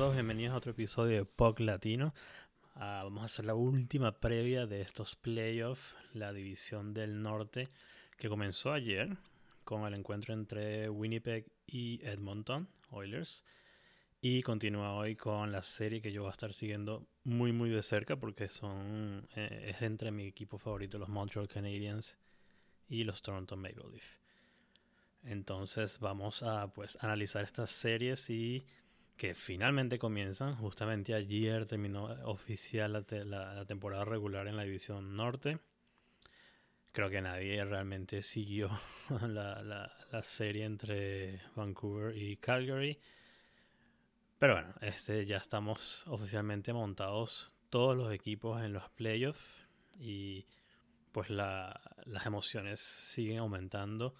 todos, bienvenidos a otro episodio de POC Latino. Ah, vamos a hacer la última previa de estos playoffs, la división del norte, que comenzó ayer con el encuentro entre Winnipeg y Edmonton Oilers. Y continúa hoy con la serie que yo voy a estar siguiendo muy muy de cerca porque son eh, es entre mi equipo favorito, los Montreal Canadiens y los Toronto Maple Leaf. Entonces vamos a pues analizar estas series y que finalmente comienzan. Justamente ayer terminó oficial la, temporada regular en la División Norte. Creo que nadie realmente siguió la, serie entre Vancouver y Calgary. Pero bueno, este, ya estamos oficialmente montados todos los equipos en los playoffs y pues las emociones siguen aumentando,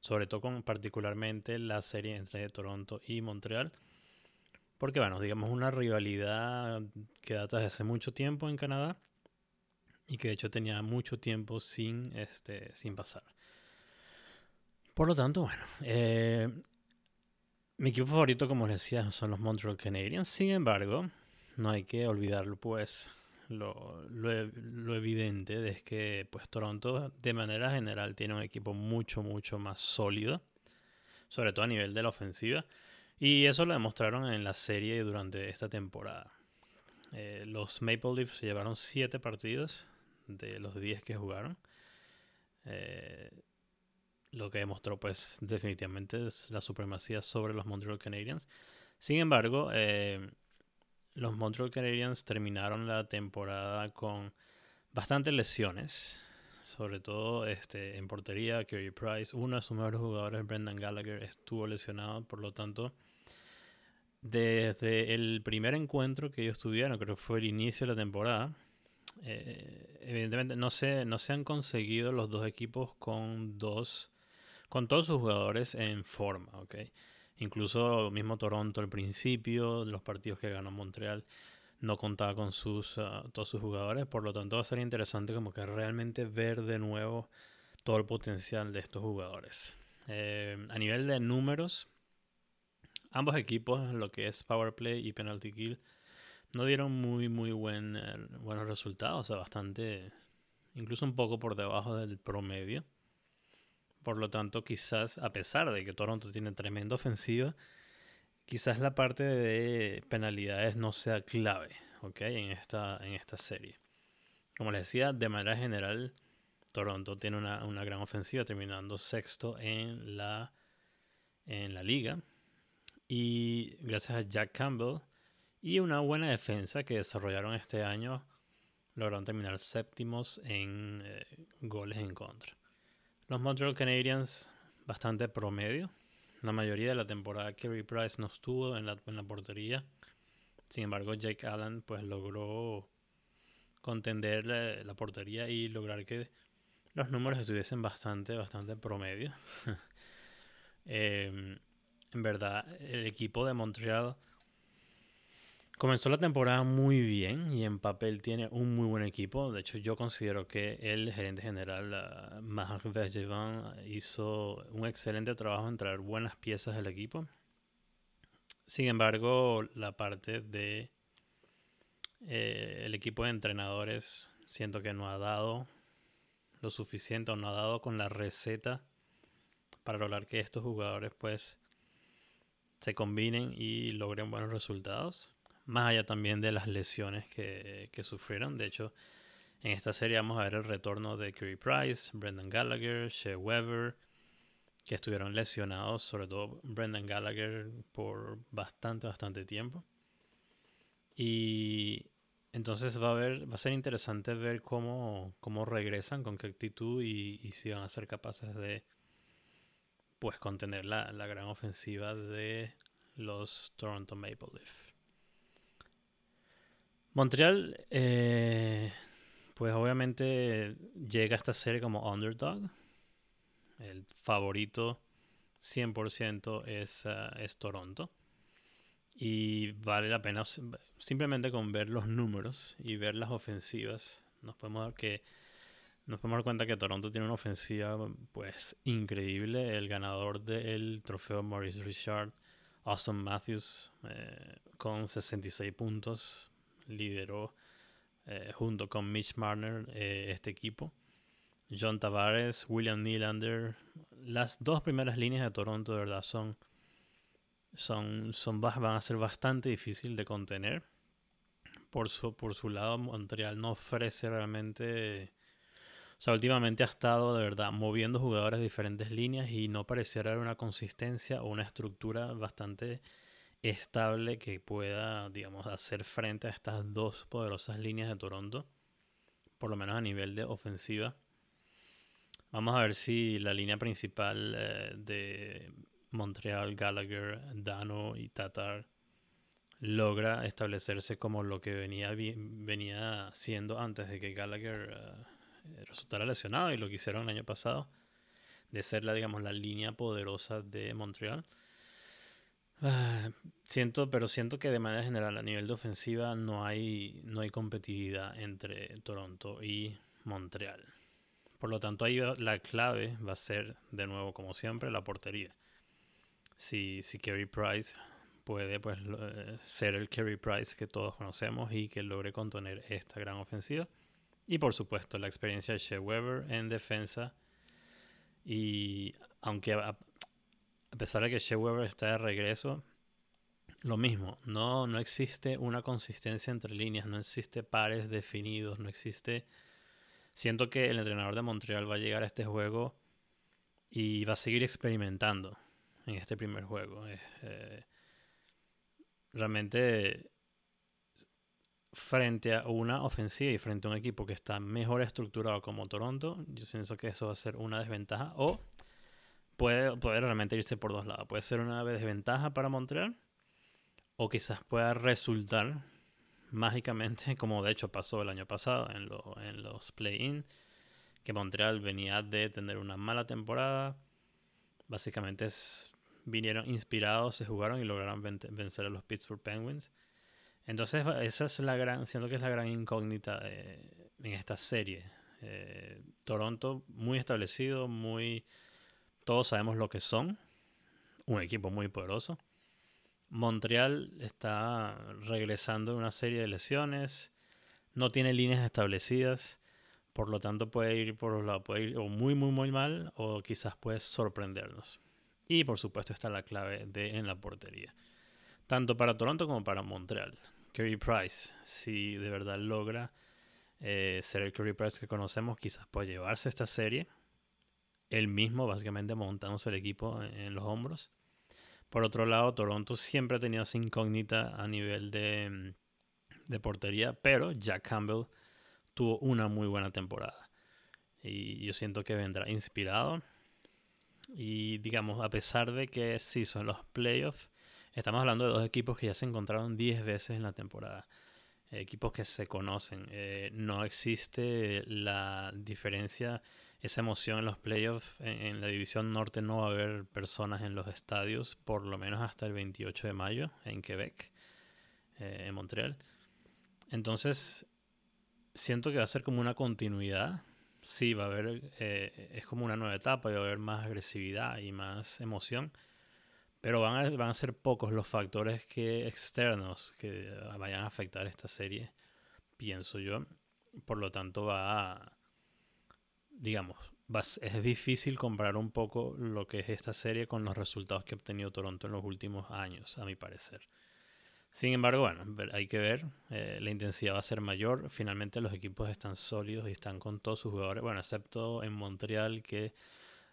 sobre todo con particularmente la serie entre Toronto y Montreal porque, bueno, digamos una rivalidad que data desde hace mucho tiempo en Canadá y que de hecho tenía mucho tiempo sin, este, sin pasar. Por lo tanto, bueno, eh, mi equipo favorito, como les decía, son los Montreal Canadiens. Sin embargo, no hay que olvidarlo, pues, lo, lo, evidente es que, pues, Toronto, de manera general, tiene un equipo mucho, mucho más sólido, sobre todo a nivel de la ofensiva. Y eso lo demostraron en la serie durante esta temporada. Eh, los Maple Leafs llevaron 7 partidos de los 10 que jugaron. Eh, lo que demostró pues definitivamente es la supremacía sobre los Montreal Canadiens. Sin embargo, eh, los Montreal Canadiens terminaron la temporada con bastantes lesiones. Sobre todo este, en portería, Kerry Price, uno de sus mejores jugadores, Brendan Gallagher, estuvo lesionado. Por lo tanto, desde el primer encuentro que ellos tuvieron, creo que fue el inicio de la temporada, eh, evidentemente no se, no se han conseguido los dos equipos con dos con todos sus jugadores en forma, ¿ok? Incluso mismo Toronto al principio, los partidos que ganó Montreal, no contaba con sus, ah, todos sus jugadores, por lo tanto va a ser interesante como que realmente ver de nuevo todo el potencial de estos jugadores. Eh, a nivel de números, ambos equipos, lo que es Power Play y Penalty Kill, no dieron muy, muy buen, eh, buenos resultados. O sea, bastante, incluso un poco por debajo del promedio. Por lo tanto, quizás, a pesar de que Toronto tiene tremenda ofensiva, quizás la parte de penalidades no sea clave, ¿ok? En esta, en esta serie. Como les decía, de manera general, Toronto tiene una, una gran ofensiva, terminando sexto en la, en la liga y gracias a Jack Campbell y una buena defensa que desarrollaron este año, lograron terminar séptimos en eh, goles en contra. Los Montreal Canadiens, bastante promedio. La mayoría de la temporada Kerry Price no estuvo en la, en la portería. Sin embargo, Jake Allen pues logró contender la, portería y lograr que los números estuviesen bastante, bastante promedio. eh, en verdad, el equipo de Montreal comenzó la temporada muy bien y en papel tiene un muy buen equipo. De hecho, yo considero que el gerente general, Marc hizo un excelente trabajo en traer buenas piezas del equipo. Sin embargo, la parte de eh, el equipo de entrenadores siento que no ha dado lo suficiente o no ha dado con la receta para lograr que estos jugadores pues se combinen y logren buenos resultados. Más allá también de las lesiones que, sufrieron. De hecho, en esta serie vamos a ver el retorno de Kerry Price, Brendan Gallagher, Shea Weber, que estuvieron lesionados, sobre todo Brendan Gallagher, por bastante, bastante tiempo. Y entonces va a, ver, va a ser interesante ver cómo, cómo regresan, con qué actitud y, y si van a ser capaces de pues contener la, la gran ofensiva de los Toronto Maple Leaf. Montreal, eh, pues obviamente llega a esta serie como underdog. El favorito 100% es, uh, es Toronto. Y vale la pena simplemente con ver los números y ver las ofensivas. Nos podemos dar que nos podemos dar cuenta que Toronto tiene una ofensiva pues increíble. El ganador del trofeo Maurice Richard Austin Matthews eh, con 66 puntos lideró eh, junto con Mitch Marner este equipo. John Tavares, William Nylander. Las dos primeras líneas de Toronto de verdad son, son, son van a ser bastante difícil de contener. Por su, por su lado, Montreal no ofrece realmente o sea, últimamente ha estado de verdad moviendo jugadores de diferentes líneas y no pareciera haber una consistencia o una estructura bastante estable que pueda, digamos, hacer frente a estas dos poderosas líneas de Toronto, por lo menos a nivel de ofensiva. Vamos a ver si la línea principal eh, de Montreal, Gallagher, Dano y Tatar logra establecerse como lo que venía, venía siendo antes de que Gallagher eh, resultara lesionado y lo que hicieron el año pasado, de ser la, digamos, la línea poderosa de Montreal. Ah, siento, pero siento que de manera general a nivel de ofensiva no hay, no hay competitividad entre Toronto y Montreal. Por lo tanto, ahí la clave va a ser, de nuevo, como siempre, la portería. Si, si Kerry Price puede pues, eh, ser el Kerry Price que todos conocemos y que logre contener esta gran ofensiva, y por supuesto, la experiencia de Shea Weber en defensa. Y aunque a, pesar de que Shea Weber está de regreso, lo mismo, no, no existe una consistencia entre líneas, no existe pares definidos, no existe... Siento que el entrenador de Montreal va a llegar a este juego y va a seguir experimentando en este primer juego. Eh, realmente frente a una ofensiva y frente a un equipo que está mejor estructurado como Toronto, yo pienso que eso va a ser una desventaja. O puede, puede realmente irse por dos lados. Puede ser una desventaja para Montreal. O quizás pueda resultar mágicamente, como de hecho pasó el año pasado en, en los play-in, que Montreal venía de tener una mala temporada. Básicamente vinieron inspirados, se jugaron y lograron vencer a los Pittsburgh Penguins entonces, esa es la gran, siento que es la gran incógnita en esta serie. Eh, Toronto muy establecido, muy... Todos sabemos lo que son. Un equipo muy poderoso. Montreal está regresando de una serie de lesiones. No tiene líneas establecidas. Por lo tanto, puede ir por muy, muy, muy mal, o quizás puede sorprendernos. Y por supuesto está la clave de en la portería tanto para Toronto como para Montreal. Curry Price, si de verdad logra eh, ser el Curry Price que conocemos, quizás pueda llevarse esta serie. Él mismo, básicamente, montándose el equipo en, los hombros. Por otro lado, Toronto siempre ha tenido esa incógnita a nivel de, de portería, pero Jack Campbell tuvo una muy buena temporada. Y yo siento que vendrá inspirado. Y digamos, a pesar de que sí son los playoffs, Estamos hablando de dos equipos que ya se encontraron 10 veces en la temporada. equipos que se conocen. Eh, no existe la diferencia, esa emoción en los playoffs. En, la división norte no va a haber personas en los estadios, por lo menos hasta el 28 de mayo en Quebec, eh, en Montreal. Entonces, siento que va a ser como una continuidad. Sí, va a haber, eh, es como una nueva etapa y va a haber más agresividad y más emoción pero van a, van a ser pocos los factores que externos que vayan a afectar esta serie, pienso yo. Por lo tanto, va digamos, es difícil comparar un poco lo que es esta serie con los resultados que ha obtenido Toronto en los últimos años, a mi parecer. Sin embargo, bueno, hay que ver, eh, la intensidad va a ser mayor. Finalmente los equipos están sólidos y están con todos sus jugadores, bueno, excepto en Montreal que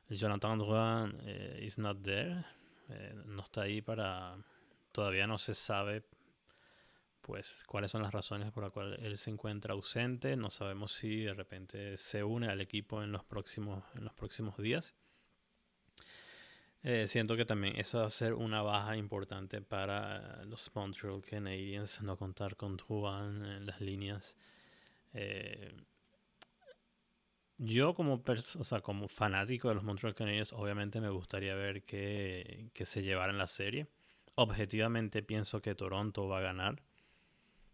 Jonathan Drouin eh, is not there, eh, no está ahí para... Todavía no se sabe pues cuáles son las razones por las cuales él se encuentra ausente. No sabemos si de repente se une al equipo en los próximos, en los próximos días. Eh, siento que también eso va a ser una baja importante para los Montreal Canadiens, no contar con Juan en las líneas. Eh, yo como, como fanático de los Montreal Canadiens, obviamente me gustaría ver que, que se llevaran la serie. Objetivamente pienso que Toronto va a ganar.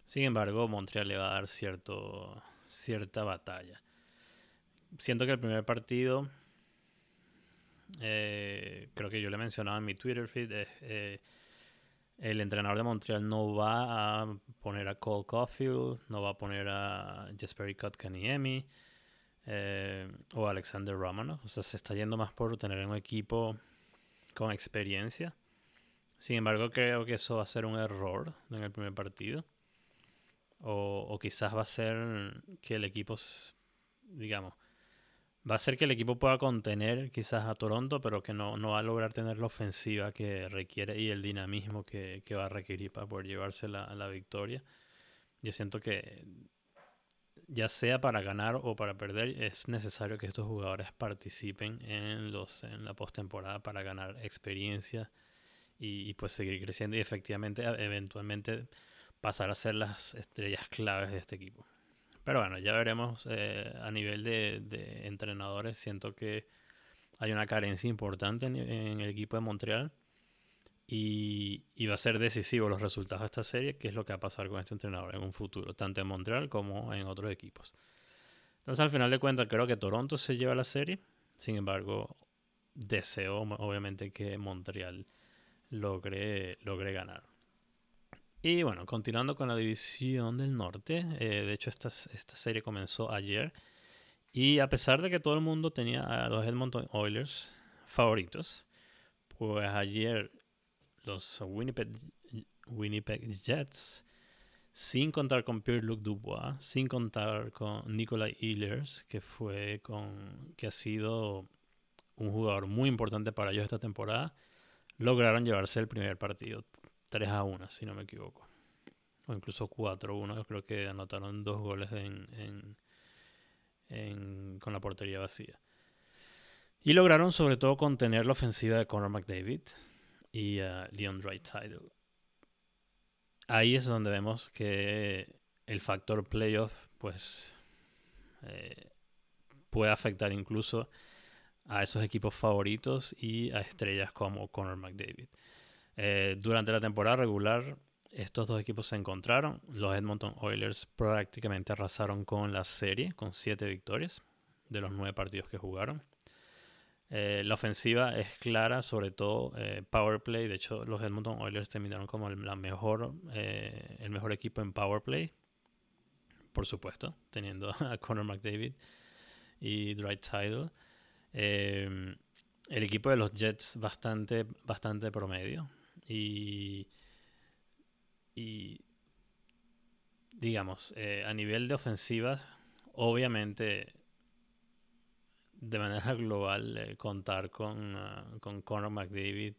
Sin embargo, Montreal le va a dar cierto, cierta batalla. Siento que el primer partido, eh, creo que yo le mencionaba en mi Twitter feed, eh, el entrenador de Montreal no va a poner a Cole Caulfield, no va a poner a Jesperi Kotkaniemi eh, o Alexander Romanov. O sea, se está yendo más por tener un equipo con experiencia. Sin embargo, creo que eso va a ser un error en el primer partido. O, quizás va a ser que el equipo, digamos, va a ser que el equipo pueda contener quizás a Toronto, pero que no, no va a lograr tener la ofensiva que requiere y el dinamismo que, va a requerir para poder llevarse la, la victoria. Yo siento que ya sea para ganar o para perder, es necesario que estos jugadores participen en, los, en la postemporada para ganar experiencia y, pues seguir creciendo y efectivamente eventualmente pasar a ser las estrellas claves de este equipo. Pero bueno, ya veremos eh, a nivel de, entrenadores. Siento que hay una carencia importante en, el equipo de Montreal. Y, va a ser decisivo los resultados de esta serie, que es lo que va a pasar con este entrenador en un futuro, tanto en Montreal como en otros equipos. Entonces, al final de cuentas, creo que Toronto se lleva la serie. Sin embargo, deseo obviamente que Montreal logre, logre ganar. Y bueno, continuando con la división del norte, eh, de hecho esta, esta serie comenzó ayer. Y a pesar de que todo el mundo tenía a los Edmonton Oilers favoritos, pues ayer los Winnipeg, Winnipeg Jets, sin contar con Pierre-Luc Dubois, sin contar con Nikolai Ehlers, que fue con que ha sido un jugador muy importante para ellos esta temporada, lograron llevarse el primer partido 3 a 1, si no me equivoco. O incluso 4 a 1. Creo que anotaron dos goles con la portería vacía. Y lograron sobre todo contener la ofensiva de Conor McDavid y uh, Leon Draisaitl. Ahí es donde vemos que el factor playoff pues eh, puede afectar incluso a esos equipos favoritos y a estrellas como Conor McDavid. Eh, durante la temporada regular, estos dos equipos se encontraron. Los Edmonton Oilers prácticamente arrasaron con la serie, con siete victorias de los nueve partidos que jugaron. Eh, la ofensiva es clara, sobre todo eh, power play. De hecho, los Edmonton Oilers terminaron como el, mejor, el mejor equipo en power play. Por supuesto, teniendo a Conor McDavid y Dwight Tidal. el equipo de los Jets bastante, bastante promedio. Y, digamos, eh, a nivel de ofensiva, obviamente, de manera global, eh, contar con, ah, con Conor McDavid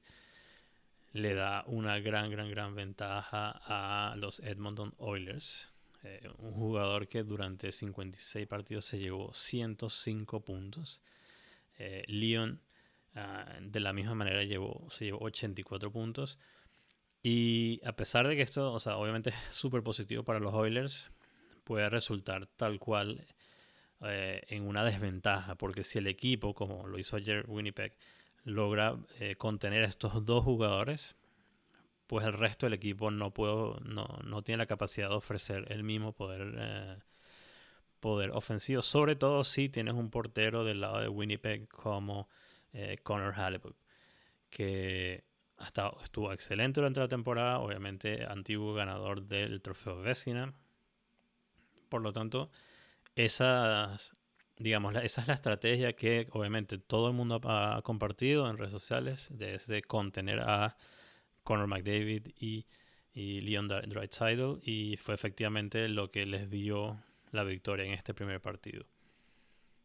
le da una gran, gran, gran ventaja a los Edmonton Oilers. Eh, un jugador que durante 56 partidos se llevó 105 puntos. Leon Ah, de la misma manera llevó, se llevó 84 puntos. Y a pesar de que esto, o sea, obviamente es súper positivo para los Oilers, puede resultar tal cual eh, en una desventaja, porque si el equipo, como lo hizo ayer Winnipeg, logra eh, contener a estos dos jugadores, pues el resto del equipo no, puedo, no, no tiene la capacidad de ofrecer el mismo poder, eh, poder ofensivo, sobre todo si tienes un portero del lado de Winnipeg como eh, Connor Halliburton, que hasta estuvo excelente durante la temporada, obviamente antiguo ganador del trofeo Vecina. Por lo tanto, esa, digamos, esa es la estrategia que obviamente todo el mundo ha compartido en redes sociales, desde contener a Connor McDavid y, y Leon Draisaitl, y fue efectivamente lo que les dio la victoria en este primer partido.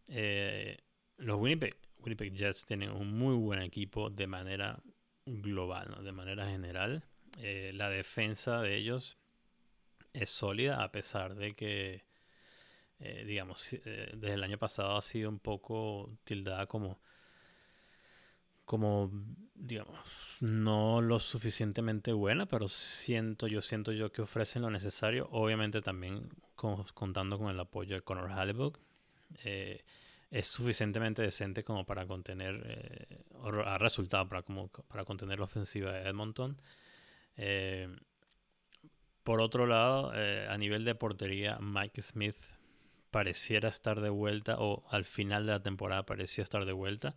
Eh, los Winnipeg Winnipeg Jets tienen un muy buen equipo de manera global, de manera general. Eh, la defensa de ellos es sólida a pesar de que, eh, digamos, eh, desde el año pasado ha sido un poco tildada como, como, digamos, no lo suficientemente buena, pero siento yo, siento yo que ofrecen lo necesario, obviamente también contando con el apoyo de Conor Halliburton es suficientemente decente como para contener, eh, ha resultado para, como, para contener la ofensiva de Edmonton. Eh, por otro lado, eh, a nivel de portería, Mike Smith pareciera estar de vuelta, o al final de la temporada pareció estar de vuelta,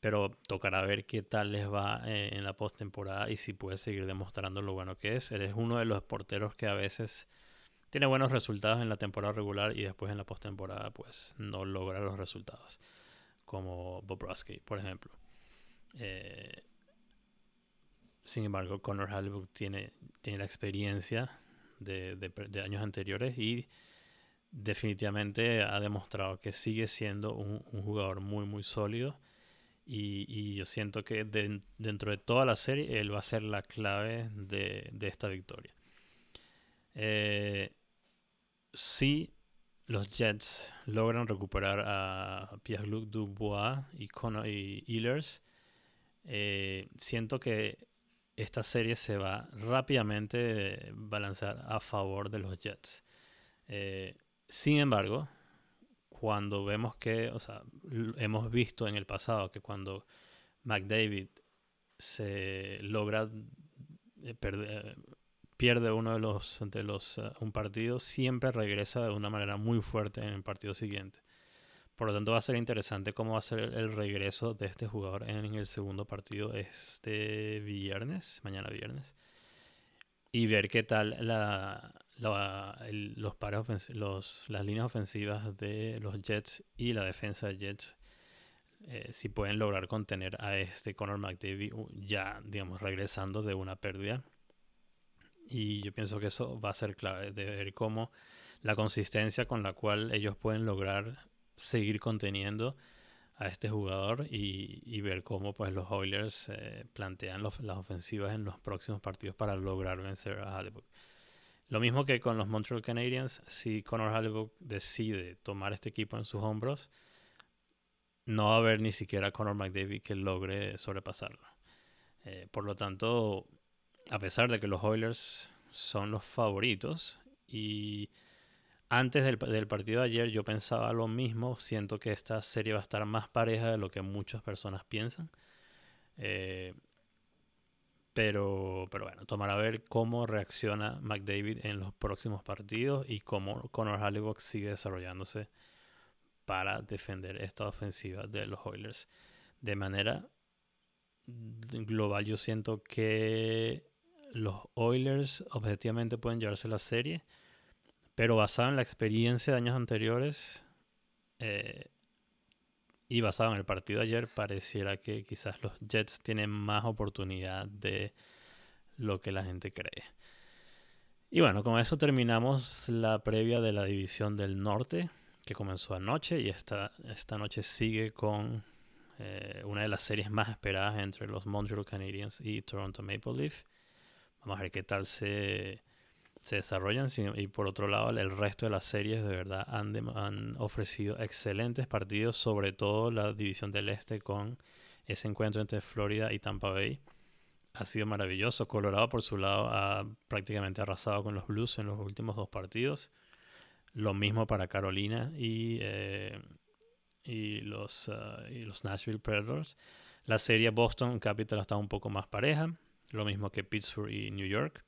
pero tocará ver qué tal les va eh, en la postemporada y si puede seguir demostrando lo bueno que es. Él es uno de los porteros que a veces tiene buenos resultados en la temporada regular y después en la postemporada pues no logra los resultados, como Bobrovsky, por ejemplo. Eh, sin embargo, Connor Halliburton tiene, tiene la experiencia de, años anteriores y definitivamente ha demostrado que sigue siendo un, jugador muy muy sólido y, yo siento que dentro de toda la serie él va a ser la clave de, esta victoria. Eh, si los Jets logran recuperar a Pierre-Luc Dubois y Conor y Ehlers, eh, siento que esta serie se va rápidamente a balancear a favor de los Jets. Eh, sin embargo, cuando vemos que, o sea, hemos visto en el pasado que cuando McDavid se logra eh, perder, pierde uno de los, de los eh, un partido, siempre regresa de una manera muy fuerte en el partido siguiente. Por lo tanto, va a ser interesante cómo va a ser el regreso de este jugador en el segundo partido este viernes, mañana viernes, y ver qué tal la, los pares los, las líneas ofensivas de los Jets y la defensa de Jets, eh, si pueden lograr contener a este Conor McDavid ya, digamos, regresando de una pérdida. Y yo pienso que eso va a ser clave, de ver cómo la consistencia con la cual ellos pueden lograr seguir conteniendo a este jugador y, ver cómo pues los Oilers eh, plantean las ofensivas en los próximos partidos para lograr vencer a Halliburton. Lo mismo que con los Montreal Canadiens, si Conor Halliburton decide tomar este equipo en sus hombros, no va a haber ni siquiera Conor McDavid que logre sobrepasarlo. Eh, por lo tanto, a pesar de que los Oilers son los favoritos y antes del, partido de ayer yo pensaba lo mismo, siento que esta serie va a estar más pareja de lo que muchas personas piensan. Eh, pero, pero bueno, tomará a ver cómo reacciona McDavid en los próximos partidos y cómo Conor Halliburton sigue desarrollándose para defender esta ofensiva de los Oilers. De manera global, yo siento que los Oilers objetivamente pueden llevarse la serie, pero basado en la experiencia de años anteriores, eh, y basado en el partido ayer, pareciera que quizás los Jets tienen más oportunidad de lo que la gente cree. Y bueno, con eso terminamos la previa de la división del norte, que comenzó anoche y esta, esta noche sigue con eh, una de las series más esperadas entre los Montreal Canadiens y Toronto Maple Leaf. Vamos a ver qué tal se se desarrollan y por otro lado el resto de las series de verdad han, han, ofrecido excelentes partidos, sobre todo la división del este con ese encuentro entre Florida y Tampa Bay. Ha sido maravilloso. Colorado por su lado ha prácticamente arrasado con los Blues en los últimos dos partidos. Lo mismo para Carolina y, eh, y, los, uh, y los Nashville Predators. La serie Boston Capital está un poco más pareja. Lo mismo que Pittsburgh y New York.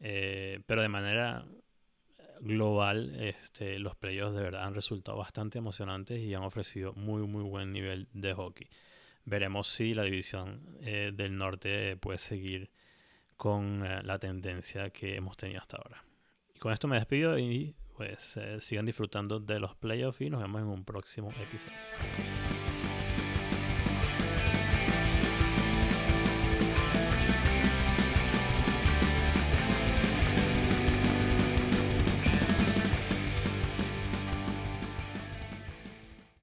Eh, pero de manera global, este, los playoffs de verdad han resultado bastante emocionantes y han ofrecido muy, muy buen nivel de hockey. Veremos si la división eh, del norte puede seguir con eh, la tendencia que hemos tenido hasta ahora. Y con esto me despido y pues sigan disfrutando de los playoffs y nos vemos en un próximo episodio.